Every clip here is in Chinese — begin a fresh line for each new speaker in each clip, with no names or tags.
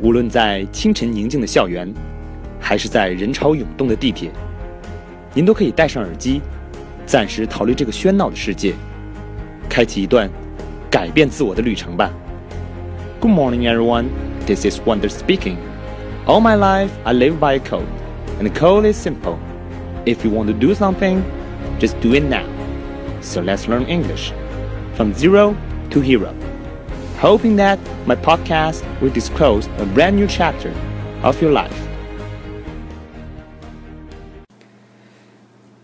无论在清晨宁静的校园，还是在人潮涌动的地铁，您都可以戴上耳机，暂时逃离这个喧闹的世界，开启一段改变自我的旅程吧。Good morning, everyone. This is Wonder speaking. All my life, I live by a code, and the code is simple. If you want to do something, just do it now. So let's learn English from zero to hero. Hoping that my podcast will disclose a brand new chapter of your life.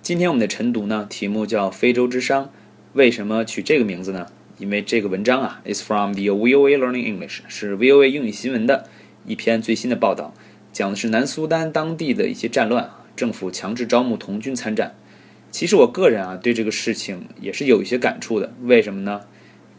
今天我们的晨读呢，题目叫《非洲之殇》，为什么取这个名字呢？因为这个文章啊，is from the VOA Learning English，是 VOA 英语新闻的一篇最新的报道，讲的是南苏丹当地的一些战乱，政府强制招募童军参战。其实我个人啊，对这个事情也是有一些感触的。为什么呢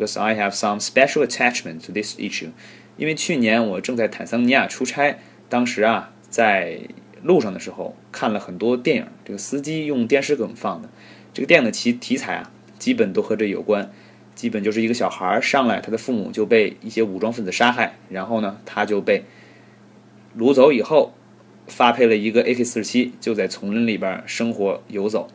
？Because I have some special attachment to this issue。因为去年我正在坦桑尼亚出差，当时啊，在路上的时候看了很多电影，这个司机用电视给我们放的，这个电影的题题材啊，基本都和这有关。基本就是一个小孩上来，他的父母就被一些武装分子杀害，然后呢，他就被掳走以后，发配了一个 AK-47，就在丛林里边生活游走，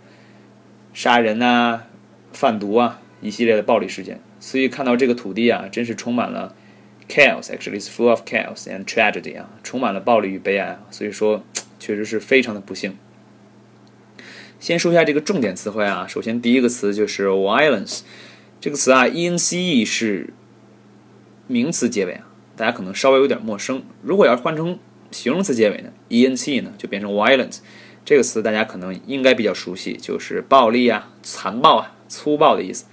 杀人啊、贩毒啊，一系列的暴力事件。所以看到这个土地啊，真是充满了 chaos，actually is full of chaos and tragedy 啊，充满了暴力与悲哀啊。所以说，确实是非常的不幸。先说一下这个重点词汇啊，首先第一个词就是 violence。这个词啊，e n c e 是名词结尾啊，大家可能稍微有点陌生。如果要是换成形容词结尾呢，e n c e 呢就变成 violent。这个词大家可能应该比较熟悉，就是暴力啊、残暴啊、粗暴的意思。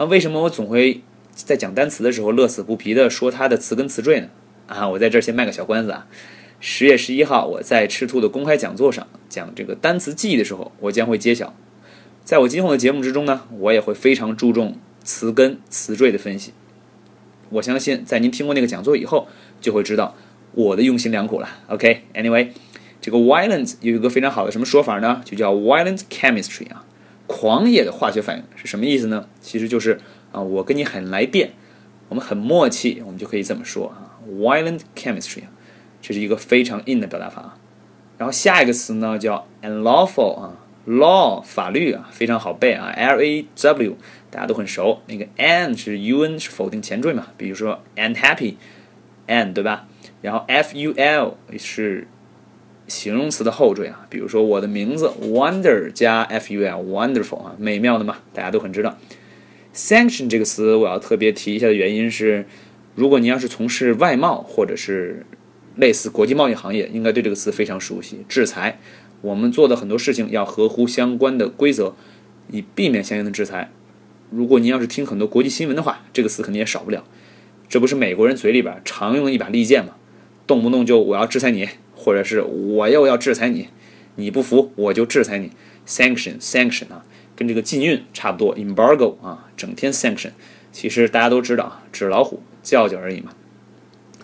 啊，为什么我总会在讲单词的时候乐此不疲的说它的词根词缀呢？啊，我在这儿先卖个小关子啊，十月十一号我在赤兔的公开讲座上讲这个单词记忆的时候，我将会揭晓。在我今后的节目之中呢，我也会非常注重词根词缀的分析。我相信在您听过那个讲座以后，就会知道我的用心良苦了。OK，Anyway，这个 violent 有一个非常好的什么说法呢？就叫 violent chemistry 啊，狂野的化学反应是什么意思呢？其实就是啊，我跟你很来电，我们很默契，我们就可以这么说啊，violent chemistry，这是一个非常硬的表达法啊。然后下一个词呢叫 unlawful 啊。law 法律啊非常好背啊，L A W 大家都很熟。那个 an 是 U N 是否定前缀嘛？比如说 unhappy，an 对吧？然后 F U L 是形容词的后缀啊，比如说我的名字 Wonder 加 F U L，wonderful 啊，美妙的嘛，大家都很知道。Sanction 这个词我要特别提一下的原因是，如果您要是从事外贸或者是类似国际贸易行业，应该对这个词非常熟悉。制裁。我们做的很多事情要合乎相关的规则，以避免相应的制裁。如果您要是听很多国际新闻的话，这个词肯定也少不了。这不是美国人嘴里边常用的一把利剑吗？动不动就我要制裁你，或者是我又要制裁你，你不服我就制裁你。Sanction，sanction 啊，跟这个禁运差不多。Embargo 啊，整天 sanction，其实大家都知道啊，纸老虎叫叫而已嘛。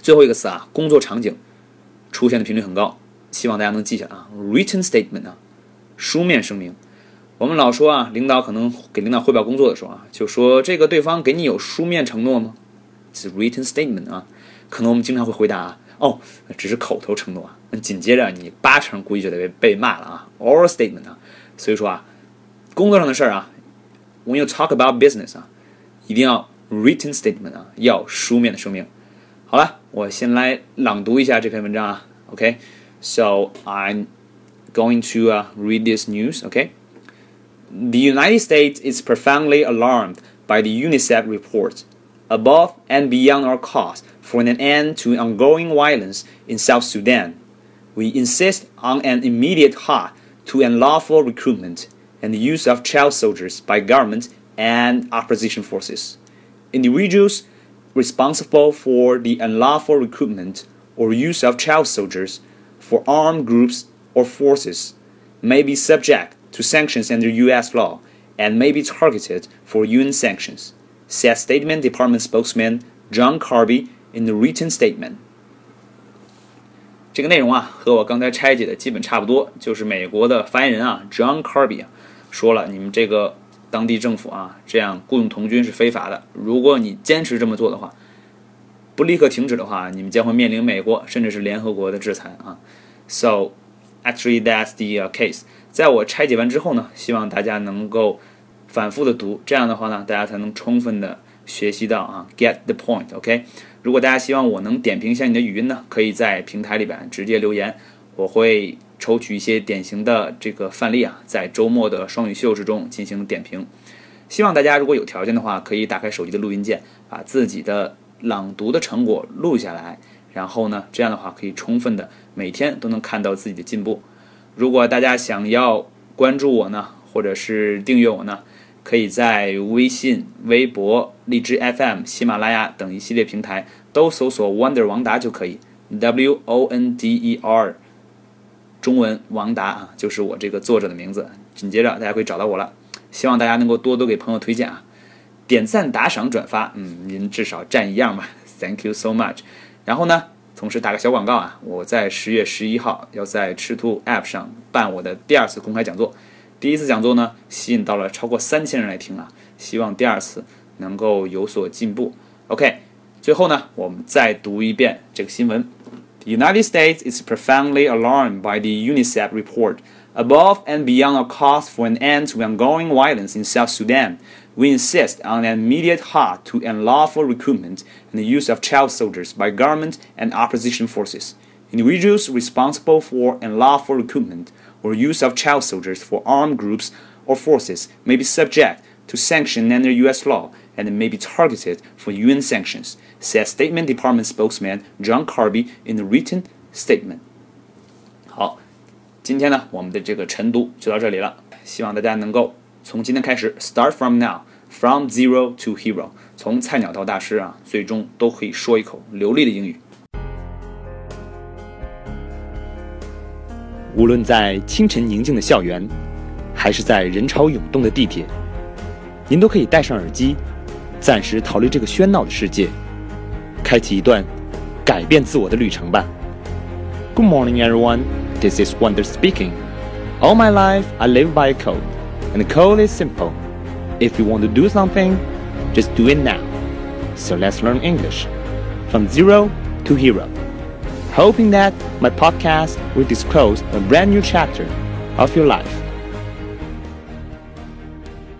最后一个词啊，工作场景出现的频率很高。希望大家能记下啊，written statement 啊，书面声明。我们老说啊，领导可能给领导汇报工作的时候啊，就说这个对方给你有书面承诺吗？是 written statement 啊。可能我们经常会回答啊，哦，只是口头承诺啊。那紧接着你八成估计就得被被骂了啊，oral statement 啊。所以说啊，工作上的事儿啊，when you talk about business 啊，一定要 written statement 啊，要书面的声明。好了，我先来朗读一下这篇文章啊，OK。So I'm going to uh, read this news, okay? The United States is profoundly alarmed by the UNICEF report. Above and beyond our cause for an end to ongoing violence in South Sudan, we insist on an immediate halt to unlawful recruitment and the use of child soldiers by government and opposition forces. Individuals responsible for the unlawful recruitment or use of child soldiers for armed groups or forces may be subject to sanctions under U.S. law and may be targeted for UN sanctions, said Statement Department spokesman John Kirby in the written statement. 这个内容啊，和我刚才拆解的基本差不多。就是美国的发言人啊，John Kirby，说了，你们这个当地政府啊，这样雇佣童军是非法的。如果你坚持这么做的话，不立刻停止的话，你们将会面临美国甚至是联合国的制裁啊。So actually that's the case。在我拆解完之后呢，希望大家能够反复的读，这样的话呢，大家才能充分的学习到啊，get the point。OK。如果大家希望我能点评一下你的语音呢，可以在平台里边直接留言，我会抽取一些典型的这个范例啊，在周末的双语秀之中进行点评。希望大家如果有条件的话，可以打开手机的录音键，把自己的朗读的成果录下来，然后呢，这样的话可以充分的每天都能看到自己的进步。如果大家想要关注我呢，或者是订阅我呢，可以在微信、微博、荔枝 FM、喜马拉雅等一系列平台都搜索 “Wonder 王达”就可以，W O N D E R，中文王达啊，就是我这个作者的名字。紧接着大家可以找到我了。希望大家能够多多给朋友推荐啊，点赞、打赏、转发，嗯，您至少占一样吧。Thank you so much。然后呢，同时打个小广告啊，我在十月十一号要在赤兔 App 上办我的第二次公开讲座。第一次讲座呢，吸引到了超过三千人来听啊，希望第二次能够有所进步。OK，最后呢，我们再读一遍这个新闻。The United States is profoundly alarmed by the UNICEF report. Above and beyond our calls for an end to ongoing violence in South Sudan, we insist on an immediate halt to unlawful recruitment and the use of child soldiers by government and opposition forces. Individuals responsible for unlawful recruitment or use of child soldiers for armed groups or forces may be subject to sanction under U.S. law and may be targeted for UN sanctions, said Statement Department spokesman John Kirby in a written statement. 好。今天呢，我们的这个晨读就到这里了。希望大家能够从今天开始，start from now，from zero to hero，从菜鸟到大师啊，最终都可以说一口流利的英语。
无论在清晨宁静的校园，还是在人潮涌动的地铁，您都可以戴上耳机，暂时逃离这个喧闹的世界，开启一段改变自我的旅程吧。Good morning, everyone. This is Wonder speaking. All my life, I live by a code, and the code is simple. If you want to do something, just do it now. So let's learn English from zero to hero. Hoping that my podcast will disclose a brand new chapter of your life.